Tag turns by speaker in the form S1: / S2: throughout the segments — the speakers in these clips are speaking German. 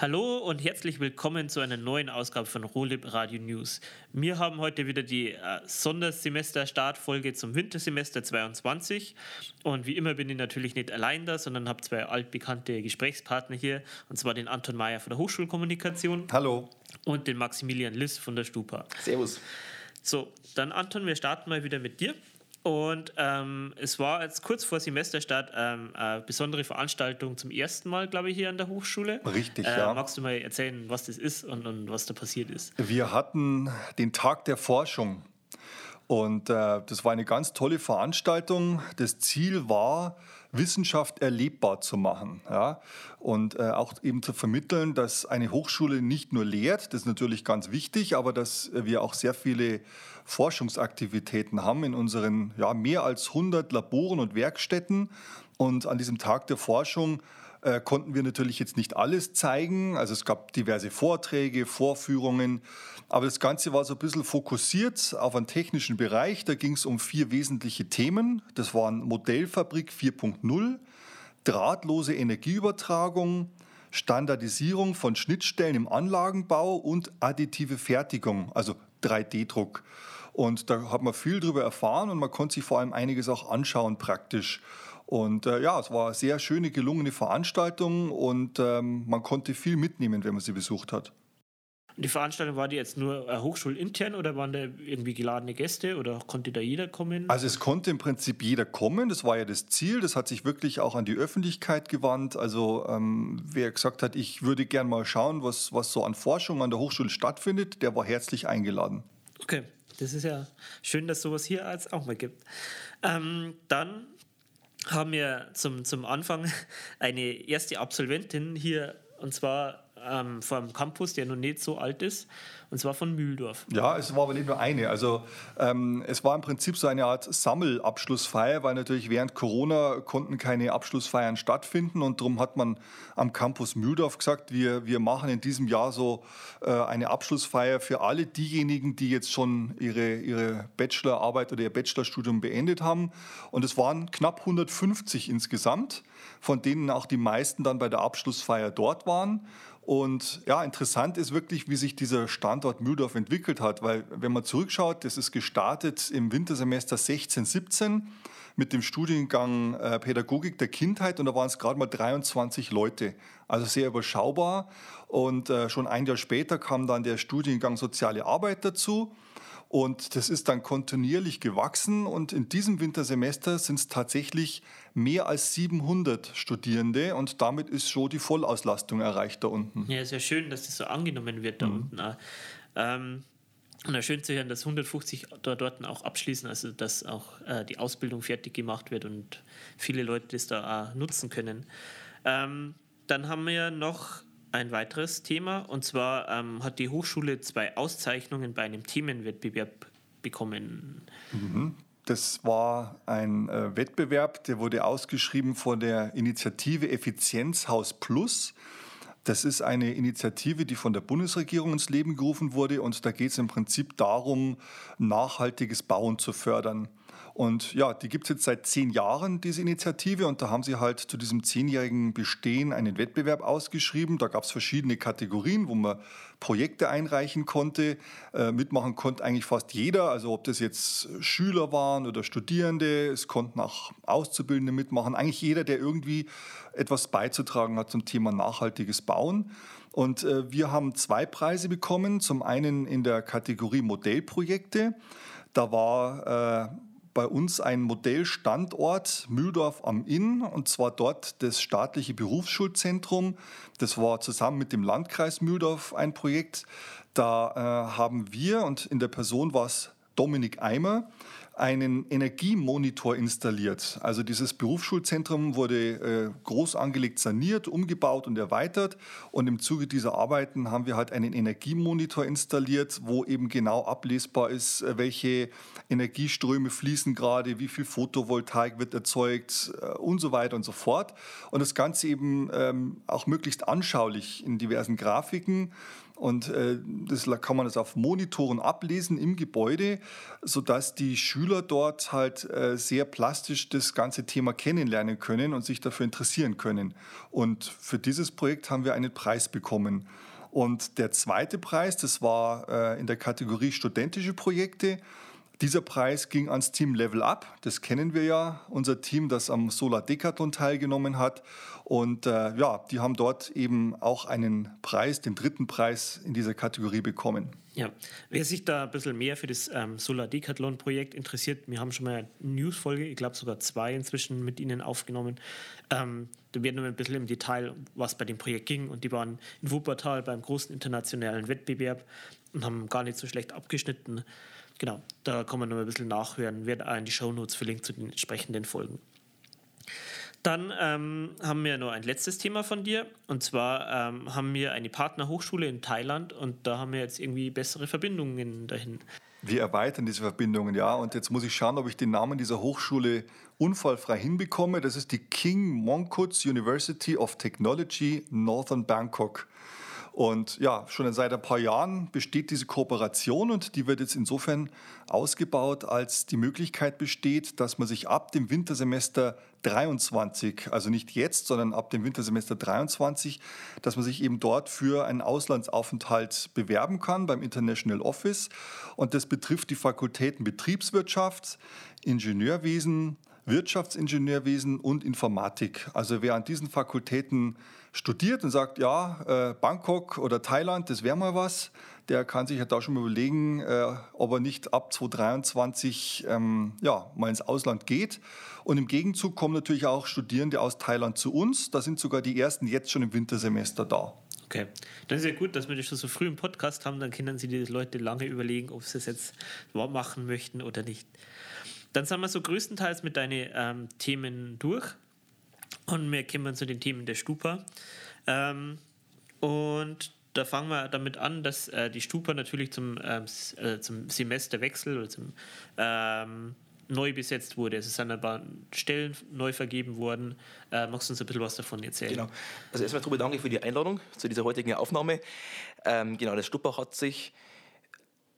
S1: Hallo und herzlich willkommen zu einer neuen Ausgabe von Rolib Radio News. Wir haben heute wieder die äh, Sondersemester-Startfolge zum Wintersemester 22 und wie immer bin ich natürlich nicht allein da, sondern habe zwei altbekannte Gesprächspartner hier und zwar den Anton Mayer von der Hochschulkommunikation.
S2: Hallo.
S1: Und den Maximilian Liss von der Stupa.
S2: Servus.
S1: So, dann Anton, wir starten mal wieder mit dir. Und ähm, es war jetzt kurz vor Semesterstart ähm, eine besondere Veranstaltung zum ersten Mal, glaube ich, hier an der Hochschule.
S2: Richtig,
S1: äh,
S2: ja.
S1: Magst du mal erzählen, was das ist und, und was da passiert ist?
S2: Wir hatten den Tag der Forschung. Und äh, das war eine ganz tolle Veranstaltung. Das Ziel war, Wissenschaft erlebbar zu machen. Ja? Und äh, auch eben zu vermitteln, dass eine Hochschule nicht nur lehrt, das ist natürlich ganz wichtig, aber dass wir auch sehr viele Forschungsaktivitäten haben in unseren ja, mehr als 100 Laboren und Werkstätten. Und an diesem Tag der Forschung äh, konnten wir natürlich jetzt nicht alles zeigen. Also es gab diverse Vorträge, Vorführungen, aber das Ganze war so ein bisschen fokussiert auf einen technischen Bereich. Da ging es um vier wesentliche Themen. Das waren Modellfabrik 4.0, drahtlose Energieübertragung, Standardisierung von Schnittstellen im Anlagenbau und additive Fertigung, also 3D-Druck. Und da hat man viel darüber erfahren und man konnte sich vor allem einiges auch anschauen praktisch. Und äh, ja, es war eine sehr schöne, gelungene Veranstaltung und ähm, man konnte viel mitnehmen, wenn man sie besucht hat.
S1: Die Veranstaltung war die jetzt nur äh, hochschulintern oder waren da irgendwie geladene Gäste oder konnte da jeder kommen?
S2: Also es konnte im Prinzip jeder kommen, das war ja das Ziel, das hat sich wirklich auch an die Öffentlichkeit gewandt. Also ähm, wer gesagt hat, ich würde gern mal schauen, was, was so an Forschung an der Hochschule stattfindet, der war herzlich eingeladen.
S1: Okay, das ist ja schön, dass sowas hier als auch mal gibt. Ähm, dann haben wir zum, zum Anfang eine erste Absolventin hier und zwar ähm, vom Campus, der noch nicht so alt ist, und zwar von Mühldorf.
S2: Ja, es war aber nicht nur eine. Also ähm, es war im Prinzip so eine Art Sammelabschlussfeier, weil natürlich während Corona konnten keine Abschlussfeiern stattfinden und darum hat man am Campus Mühldorf gesagt, wir, wir machen in diesem Jahr so äh, eine Abschlussfeier für alle diejenigen, die jetzt schon ihre, ihre Bachelorarbeit oder ihr Bachelorstudium beendet haben. Und es waren knapp 150 insgesamt, von denen auch die meisten dann bei der Abschlussfeier dort waren. Und ja, interessant ist wirklich, wie sich dieser Standort Mühldorf entwickelt hat, weil wenn man zurückschaut, das ist gestartet im Wintersemester 16, 17 mit dem Studiengang äh, Pädagogik der Kindheit und da waren es gerade mal 23 Leute, also sehr überschaubar. Und äh, schon ein Jahr später kam dann der Studiengang Soziale Arbeit dazu. Und das ist dann kontinuierlich gewachsen und in diesem Wintersemester sind es tatsächlich mehr als 700 Studierende und damit ist schon die Vollauslastung erreicht da unten.
S1: Ja, ist ja schön, dass das so angenommen wird da mhm. unten. Ähm, und auch schön zu hören, dass 150 dort, dort auch abschließen, also dass auch äh, die Ausbildung fertig gemacht wird und viele Leute das da auch nutzen können. Ähm, dann haben wir noch ein weiteres Thema. Und zwar ähm, hat die Hochschule zwei Auszeichnungen bei einem Themenwettbewerb bekommen.
S2: Mhm. Das war ein äh, Wettbewerb, der wurde ausgeschrieben von der Initiative Effizienzhaus Plus. Das ist eine Initiative, die von der Bundesregierung ins Leben gerufen wurde und da geht es im Prinzip darum, nachhaltiges Bauen zu fördern. Und ja, die gibt es jetzt seit zehn Jahren, diese Initiative. Und da haben sie halt zu diesem zehnjährigen Bestehen einen Wettbewerb ausgeschrieben. Da gab es verschiedene Kategorien, wo man Projekte einreichen konnte. Äh, mitmachen konnte eigentlich fast jeder. Also ob das jetzt Schüler waren oder Studierende, es konnten auch Auszubildende mitmachen. Eigentlich jeder, der irgendwie etwas beizutragen hat zum Thema nachhaltiges Bauen. Und äh, wir haben zwei Preise bekommen. Zum einen in der Kategorie Modellprojekte. Da war äh, bei uns ein Modellstandort Mühldorf am Inn und zwar dort das staatliche Berufsschulzentrum. Das war zusammen mit dem Landkreis Mühldorf ein Projekt. Da äh, haben wir und in der Person war es Dominik Eimer einen Energiemonitor installiert. Also dieses Berufsschulzentrum wurde äh, groß angelegt, saniert, umgebaut und erweitert. Und im Zuge dieser Arbeiten haben wir halt einen Energiemonitor installiert, wo eben genau ablesbar ist, äh, welche Energieströme fließen gerade, wie viel Photovoltaik wird erzeugt äh, und so weiter und so fort. Und das Ganze eben ähm, auch möglichst anschaulich in diversen Grafiken. Und äh, das kann man das auf Monitoren ablesen im Gebäude, sodass die Schüler dort halt äh, sehr plastisch das ganze Thema kennenlernen können und sich dafür interessieren können. Und für dieses Projekt haben wir einen Preis bekommen. Und der zweite Preis, das war äh, in der Kategorie studentische Projekte. Dieser Preis ging ans Team Level Up. Das kennen wir ja, unser Team, das am Solar Decathlon teilgenommen hat. Und äh, ja, die haben dort eben auch einen Preis, den dritten Preis in dieser Kategorie bekommen.
S1: Ja, wer sich da ein bisschen mehr für das ähm, Solar Decathlon Projekt interessiert, wir haben schon mal eine Newsfolge, ich glaube sogar zwei inzwischen mit Ihnen aufgenommen. Ähm, da werden wir ein bisschen im Detail, was bei dem Projekt ging. Und die waren in Wuppertal beim großen internationalen Wettbewerb und haben gar nicht so schlecht abgeschnitten. Genau, da kann man noch ein bisschen nachhören, wird auch in die Shownotes verlinkt zu den entsprechenden Folgen. Dann ähm, haben wir noch ein letztes Thema von dir. Und zwar ähm, haben wir eine Partnerhochschule in Thailand und da haben wir jetzt irgendwie bessere Verbindungen dahin.
S2: Wir erweitern diese Verbindungen, ja. Und jetzt muss ich schauen, ob ich den Namen dieser Hochschule unfallfrei hinbekomme. Das ist die King Mongkuts University of Technology Northern Bangkok. Und ja, schon seit ein paar Jahren besteht diese Kooperation und die wird jetzt insofern ausgebaut, als die Möglichkeit besteht, dass man sich ab dem Wintersemester 23, also nicht jetzt, sondern ab dem Wintersemester 23, dass man sich eben dort für einen Auslandsaufenthalt bewerben kann beim International Office. Und das betrifft die Fakultäten Betriebswirtschaft, Ingenieurwesen, Wirtschaftsingenieurwesen und Informatik. Also wer an diesen Fakultäten studiert und sagt, ja, äh, Bangkok oder Thailand, das wäre mal was, der kann sich ja da schon mal überlegen, äh, ob er nicht ab 2023 ähm, ja, mal ins Ausland geht. Und im Gegenzug kommen natürlich auch Studierende aus Thailand zu uns. Da sind sogar die ersten jetzt schon im Wintersemester da.
S1: Okay, dann ist ja gut, dass wir das schon so früh im Podcast haben, dann können sich die Leute lange überlegen, ob sie es jetzt machen möchten oder nicht. Dann sind wir so größtenteils mit deinen ähm, Themen durch. Und wir kommen zu den Themen der Stupa. Ähm, und da fangen wir damit an, dass äh, die Stupa natürlich zum, ähm, äh, zum Semesterwechsel oder zum ähm, neu besetzt wurde. Es sind ein paar Stellen neu vergeben worden. Äh, magst du uns ein bisschen was davon erzählen?
S3: Genau. Also erstmal, Tobi, danke für die Einladung zu dieser heutigen Aufnahme. Ähm, genau, das Stupa hat sich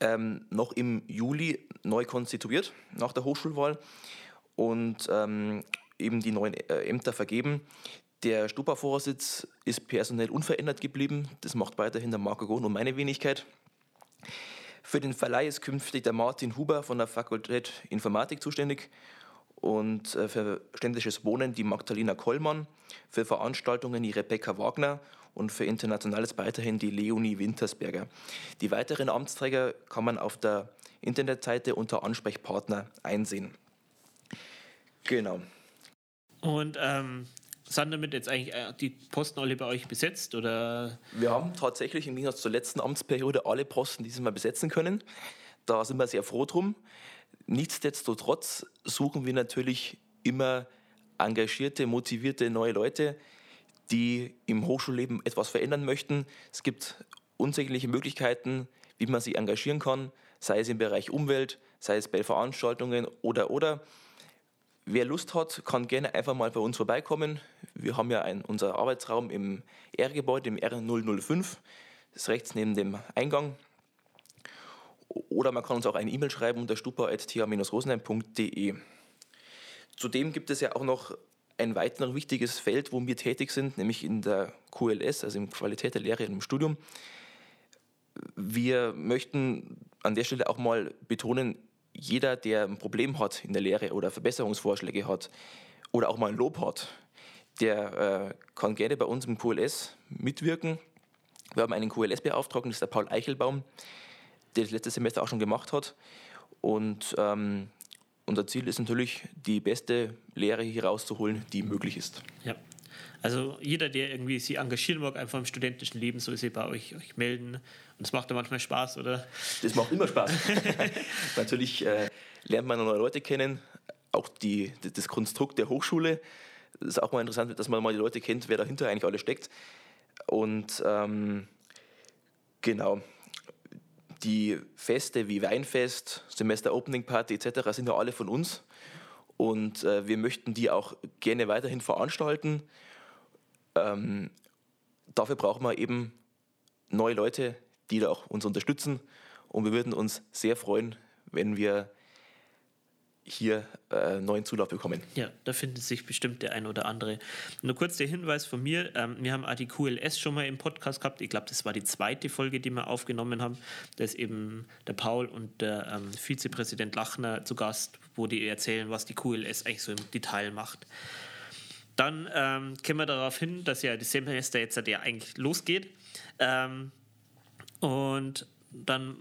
S3: ähm, noch im Juli neu konstituiert nach der Hochschulwahl und ähm, eben die neuen äh, Ämter vergeben. Der Stupa-Vorsitz ist personell unverändert geblieben. Das macht weiterhin der Marco Gohn und meine Wenigkeit. Für den Verleih ist künftig der Martin Huber von der Fakultät Informatik zuständig und äh, für ständisches Wohnen die Magdalena Kollmann, für Veranstaltungen die Rebecca Wagner und für Internationales weiterhin die Leonie Wintersberger. Die weiteren Amtsträger kann man auf der Internetseite unter Ansprechpartner einsehen. Genau.
S1: Und ähm, sind damit jetzt eigentlich äh, die Posten alle bei euch besetzt? Oder?
S3: Wir haben tatsächlich im Gegensatz zur letzten Amtsperiode alle Posten dieses Mal besetzen können. Da sind wir sehr froh drum. Nichtsdestotrotz suchen wir natürlich immer engagierte, motivierte neue Leute, die im Hochschulleben etwas verändern möchten. Es gibt unsägliche Möglichkeiten, wie man sich engagieren kann, sei es im Bereich Umwelt, sei es bei Veranstaltungen oder oder. Wer Lust hat, kann gerne einfach mal bei uns vorbeikommen. Wir haben ja ein, unser Arbeitsraum im R-Gebäude, im R005. Das ist rechts neben dem Eingang. Oder man kann uns auch eine E-Mail schreiben unter stupa.th-rosenheim.de. Zudem gibt es ja auch noch ein weiteres wichtiges Feld, wo wir tätig sind, nämlich in der QLS, also in Qualität der Lehre im Studium. Wir möchten an der Stelle auch mal betonen, jeder, der ein Problem hat in der Lehre oder Verbesserungsvorschläge hat oder auch mal ein Lob hat, der äh, kann gerne bei uns im QLS mitwirken. Wir haben einen QLS-Beauftragten, das ist der Paul Eichelbaum, der das letzte Semester auch schon gemacht hat. Und ähm, unser Ziel ist natürlich, die beste Lehre hier rauszuholen, die möglich ist.
S1: Ja. Also jeder, der irgendwie sich engagieren mag, einfach im studentischen Leben, soll sich bei euch, euch melden. Und es macht ja manchmal Spaß, oder?
S3: Das macht immer Spaß. Natürlich äh, lernt man neue Leute kennen, auch die, das Konstrukt der Hochschule. Das ist auch mal interessant, dass man mal die Leute kennt, wer dahinter eigentlich alles steckt. Und ähm, genau, die Feste wie Weinfest, Semester Opening Party etc. sind ja alle von uns. Und äh, wir möchten die auch gerne weiterhin veranstalten. Ähm, dafür brauchen wir eben neue Leute, die da auch uns unterstützen. Und wir würden uns sehr freuen, wenn wir hier äh, neuen Zulauf bekommen.
S1: Ja, da findet sich bestimmt der ein oder andere. Nur kurz der Hinweis von mir: ähm, Wir haben auch die QLS schon mal im Podcast gehabt. Ich glaube, das war die zweite Folge, die wir aufgenommen haben. Da ist eben der Paul und der ähm, Vizepräsident Lachner zu Gast, wo die erzählen, was die QLS eigentlich so im Detail macht. Dann ähm, kommen wir darauf hin, dass ja das Semester jetzt ja eigentlich losgeht. Ähm, und dann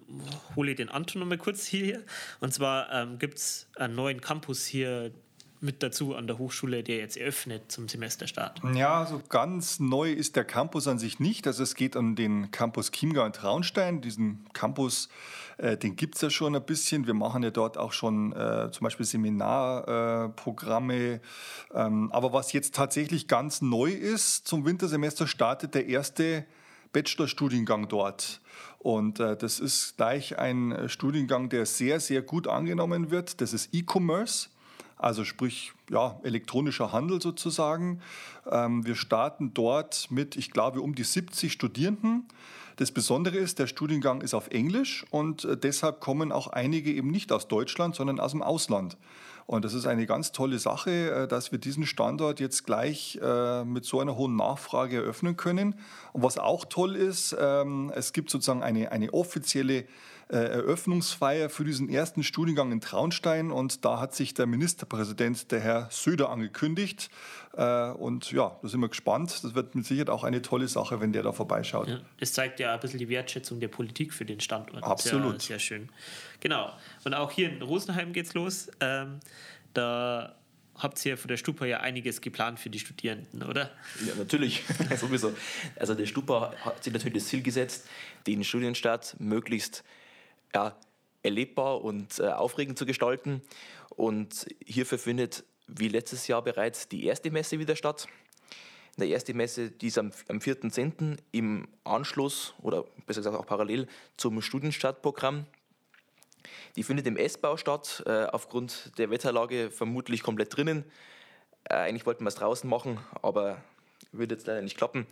S1: hole ich den Anton noch mal kurz hier. Und zwar ähm, gibt es einen neuen Campus hier mit dazu an der Hochschule, der jetzt eröffnet zum Semesterstart.
S2: Ja, so ganz neu ist der Campus an sich nicht. Also es geht um den Campus Chiemgau und Traunstein. Diesen Campus, äh, den gibt es ja schon ein bisschen. Wir machen ja dort auch schon äh, zum Beispiel Seminarprogramme. Äh, ähm, aber was jetzt tatsächlich ganz neu ist, zum Wintersemester startet der erste Bachelorstudiengang dort. Und äh, das ist gleich ein äh, Studiengang, der sehr, sehr gut angenommen wird. Das ist E-Commerce, also sprich ja, elektronischer Handel sozusagen. Ähm, wir starten dort mit, ich glaube, um die 70 Studierenden. Das Besondere ist, der Studiengang ist auf Englisch und äh, deshalb kommen auch einige eben nicht aus Deutschland, sondern aus dem Ausland. Und das ist eine ganz tolle Sache, äh, dass wir diesen Standort jetzt gleich äh, mit so einer hohen Nachfrage eröffnen können. Und was auch toll ist, ähm, es gibt sozusagen eine, eine offizielle Eröffnungsfeier für diesen ersten Studiengang in Traunstein und da hat sich der Ministerpräsident, der Herr Söder, angekündigt. Und ja, da sind wir gespannt. Das wird mit Sicherheit auch eine tolle Sache, wenn der da vorbeischaut. Ja,
S1: das zeigt ja ein bisschen die Wertschätzung der Politik für den Standort.
S2: Absolut.
S1: Sehr, sehr schön. Genau. Und auch hier in Rosenheim geht es los. Ähm, da habt ihr von der Stupa ja einiges geplant für die Studierenden, oder?
S3: Ja, natürlich, sowieso. Also der Stupa hat sich natürlich das Ziel gesetzt, den Studienstart möglichst ja, erlebbar und äh, aufregend zu gestalten. Und hierfür findet wie letztes Jahr bereits die erste Messe wieder statt. Die erste Messe, die ist am, am 4.10. im Anschluss oder besser gesagt auch parallel zum Studienstartprogramm die findet im S-Bau statt, äh, aufgrund der Wetterlage vermutlich komplett drinnen. Äh, eigentlich wollten wir es draußen machen, aber würde jetzt leider nicht klappen.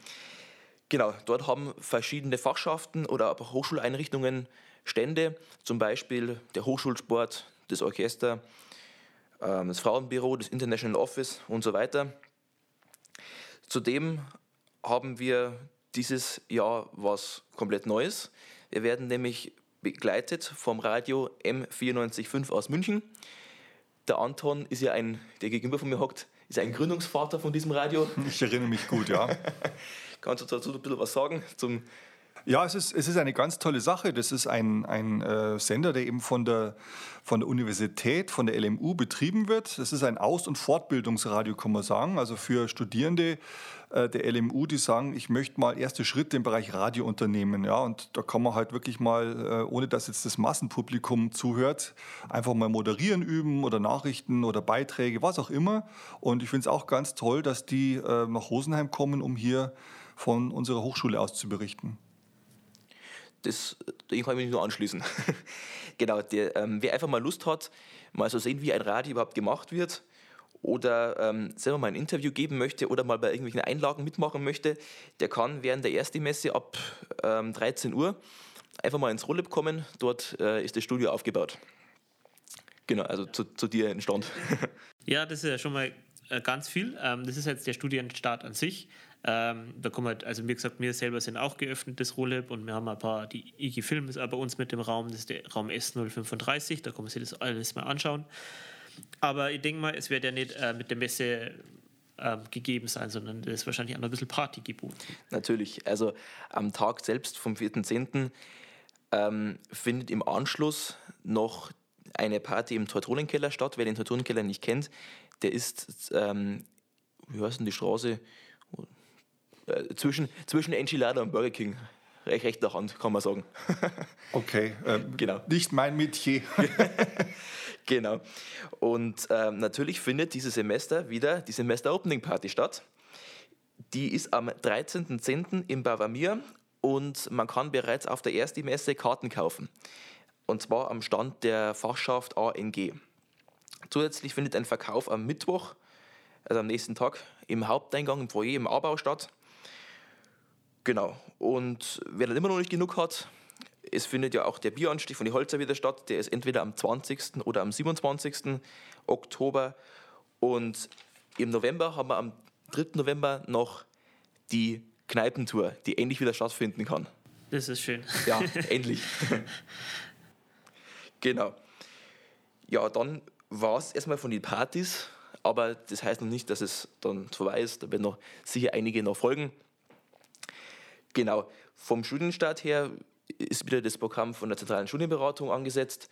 S3: Genau, dort haben verschiedene Fachschaften oder aber Hochschuleinrichtungen Stände, zum Beispiel der Hochschulsport, das Orchester, ähm, das Frauenbüro, das International Office und so weiter. Zudem haben wir dieses Jahr was komplett Neues. Wir werden nämlich begleitet vom Radio M945 aus München. Der Anton ist ja ein, der gegenüber von mir hockt, ist ein Gründungsvater von diesem Radio.
S2: Ich erinnere mich gut, ja.
S3: Kannst du dazu ein bisschen was sagen zum
S2: ja, es ist, es ist eine ganz tolle Sache. Das ist ein, ein äh, Sender, der eben von der, von der Universität, von der LMU betrieben wird. Das ist ein Aus- und Fortbildungsradio, kann man sagen. Also für Studierende äh, der LMU, die sagen, ich möchte mal erste Schritte im Bereich Radio unternehmen. Ja, und da kann man halt wirklich mal, äh, ohne dass jetzt das Massenpublikum zuhört, einfach mal moderieren üben oder Nachrichten oder Beiträge, was auch immer. Und ich finde es auch ganz toll, dass die äh, nach Rosenheim kommen, um hier von unserer Hochschule aus zu berichten
S3: das, dem kann ich mich nur anschließen. genau, der, ähm, wer einfach mal Lust hat, mal so sehen, wie ein Radio überhaupt gemacht wird oder ähm, selber mal ein Interview geben möchte oder mal bei irgendwelchen Einlagen mitmachen möchte, der kann während der ersten Messe ab ähm, 13 Uhr einfach mal ins Rollab kommen. Dort äh, ist das Studio aufgebaut. Genau, also zu, zu dir in Stand.
S1: ja, das ist ja schon mal äh, ganz viel. Ähm, das ist jetzt der Studienstart an sich. Ähm, da kommen halt, also wie gesagt, wir selber sind auch geöffnet, das Rolab, und wir haben ein paar, die IG Film ist bei uns mit dem Raum, das ist der Raum S035, da man sich das alles mal anschauen. Aber ich denke mal, es wird ja nicht äh, mit der Messe äh, gegeben sein, sondern es ist wahrscheinlich auch noch ein bisschen Party geboten.
S3: Natürlich, also am Tag selbst vom 4.10. Ähm, findet im Anschluss noch eine Party im Teutronenkeller statt. Wer den Teutronenkeller nicht kennt, der ist, ähm, wie heißt denn die Straße? Äh, zwischen, zwischen Enchilada und Burger King. Recht rechter Hand, kann man sagen.
S2: Okay, ähm, genau. nicht mein Metier.
S3: genau. Und ähm, natürlich findet dieses Semester wieder die Semester Opening Party statt. Die ist am 13.10. im Bavamir und man kann bereits auf der ersten Messe Karten kaufen. Und zwar am Stand der Fachschaft ANG. Zusätzlich findet ein Verkauf am Mittwoch, also am nächsten Tag, im Haupteingang im Foyer im Aarau statt. Genau. Und wer dann immer noch nicht genug hat, es findet ja auch der Bieranstich von die Holzer wieder statt. Der ist entweder am 20. oder am 27. Oktober. Und im November haben wir am 3. November noch die Kneipentour, die endlich wieder stattfinden kann.
S1: Das ist schön.
S3: Ja, endlich. genau. Ja, dann war es erstmal von den Partys, aber das heißt noch nicht, dass es dann vorbei ist. Da werden noch sicher einige noch folgen. Genau. Vom Studienstart her ist wieder das Programm von der zentralen Studienberatung angesetzt.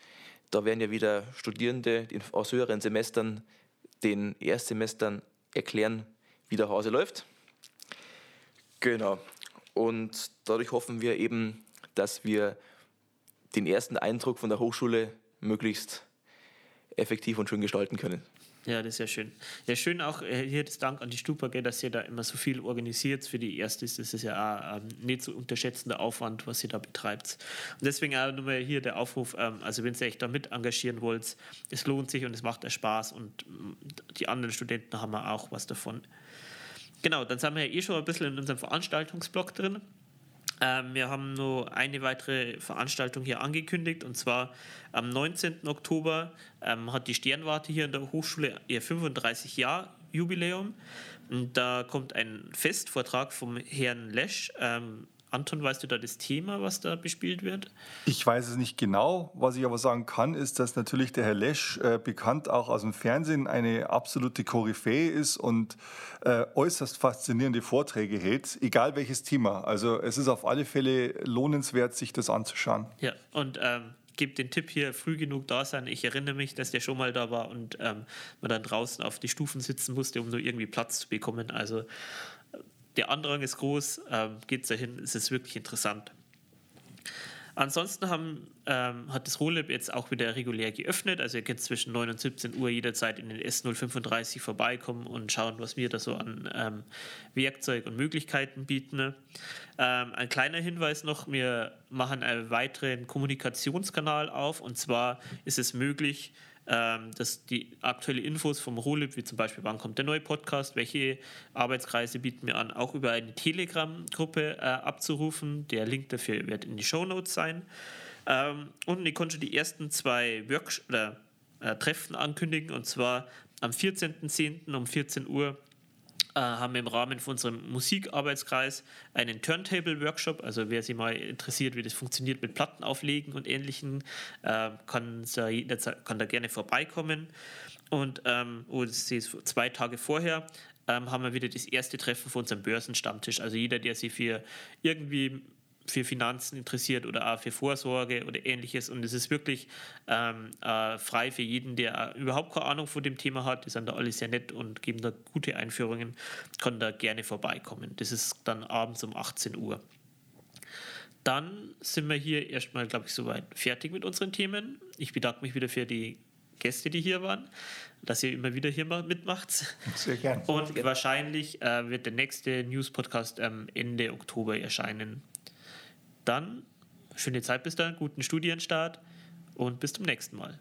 S3: Da werden ja wieder Studierende aus höheren Semestern den Erstsemestern erklären, wie der Hase läuft. Genau. Und dadurch hoffen wir eben, dass wir den ersten Eindruck von der Hochschule möglichst effektiv und schön gestalten können.
S1: Ja, das ist ja schön. Ja, schön auch äh, hier das Dank an die Stupa, dass ihr da immer so viel organisiert für die Erstes. Das ist ja auch ähm, nicht zu so unterschätzender Aufwand, was ihr da betreibt. Und deswegen auch nochmal hier der Aufruf, ähm, also wenn ihr euch da mit engagieren wollt, es lohnt sich und es macht euch Spaß und mm, die anderen Studenten haben auch was davon. Genau, dann sind wir ja eh schon ein bisschen in unserem Veranstaltungsblock drin. Ähm, wir haben nur eine weitere Veranstaltung hier angekündigt und zwar am 19. Oktober ähm, hat die Sternwarte hier in der Hochschule ihr 35 Jahr Jubiläum. Und da kommt ein Festvortrag vom Herrn Lesch, ähm, Anton, weißt du da das Thema, was da bespielt wird?
S2: Ich weiß es nicht genau. Was ich aber sagen kann, ist, dass natürlich der Herr Lesch, äh, bekannt auch aus dem Fernsehen, eine absolute Koryphäe ist und äh, äußerst faszinierende Vorträge hält, egal welches Thema. Also es ist auf alle Fälle lohnenswert, sich das anzuschauen.
S1: Ja, und ähm, gebe den Tipp hier, früh genug da sein. Ich erinnere mich, dass der schon mal da war und ähm, man dann draußen auf die Stufen sitzen musste, um nur irgendwie Platz zu bekommen. Also der Andrang ist groß, ähm, geht dahin, es ist wirklich interessant. Ansonsten haben, ähm, hat das Rolab jetzt auch wieder regulär geöffnet. Also ihr könnt zwischen 9 und 17 Uhr jederzeit in den S035 vorbeikommen und schauen, was wir da so an ähm, Werkzeug und Möglichkeiten bieten. Ähm, ein kleiner Hinweis noch, wir machen einen weiteren Kommunikationskanal auf und zwar ist es möglich, ähm, dass die aktuelle Infos vom Rolib, wie zum Beispiel, wann kommt der neue Podcast, welche Arbeitskreise bieten wir an, auch über eine Telegram-Gruppe äh, abzurufen. Der Link dafür wird in die Show Notes sein. Ähm, und ich konnte die ersten zwei Workshops oder äh, Treffen ankündigen, und zwar am 14.10. um 14 Uhr haben wir im Rahmen von unserem Musikarbeitskreis einen Turntable-Workshop. Also wer sich mal interessiert, wie das funktioniert mit Platten auflegen und Ähnlichem, äh, kann, da kann da gerne vorbeikommen. Und ähm, oh, zwei Tage vorher ähm, haben wir wieder das erste Treffen von unserem Börsenstammtisch. Also jeder, der sich für irgendwie für Finanzen interessiert oder auch für Vorsorge oder ähnliches. Und es ist wirklich ähm, äh, frei für jeden, der überhaupt keine Ahnung von dem Thema hat. Die sind da alle sehr nett und geben da gute Einführungen, kann da gerne vorbeikommen. Das ist dann abends um 18 Uhr. Dann sind wir hier erstmal, glaube ich, soweit fertig mit unseren Themen. Ich bedanke mich wieder für die Gäste, die hier waren, dass ihr immer wieder hier mitmacht.
S2: Sehr gerne.
S1: Und wahrscheinlich äh, wird der nächste News-Podcast ähm, Ende Oktober erscheinen. Dann schöne Zeit bis dann, guten Studienstart und bis zum nächsten Mal.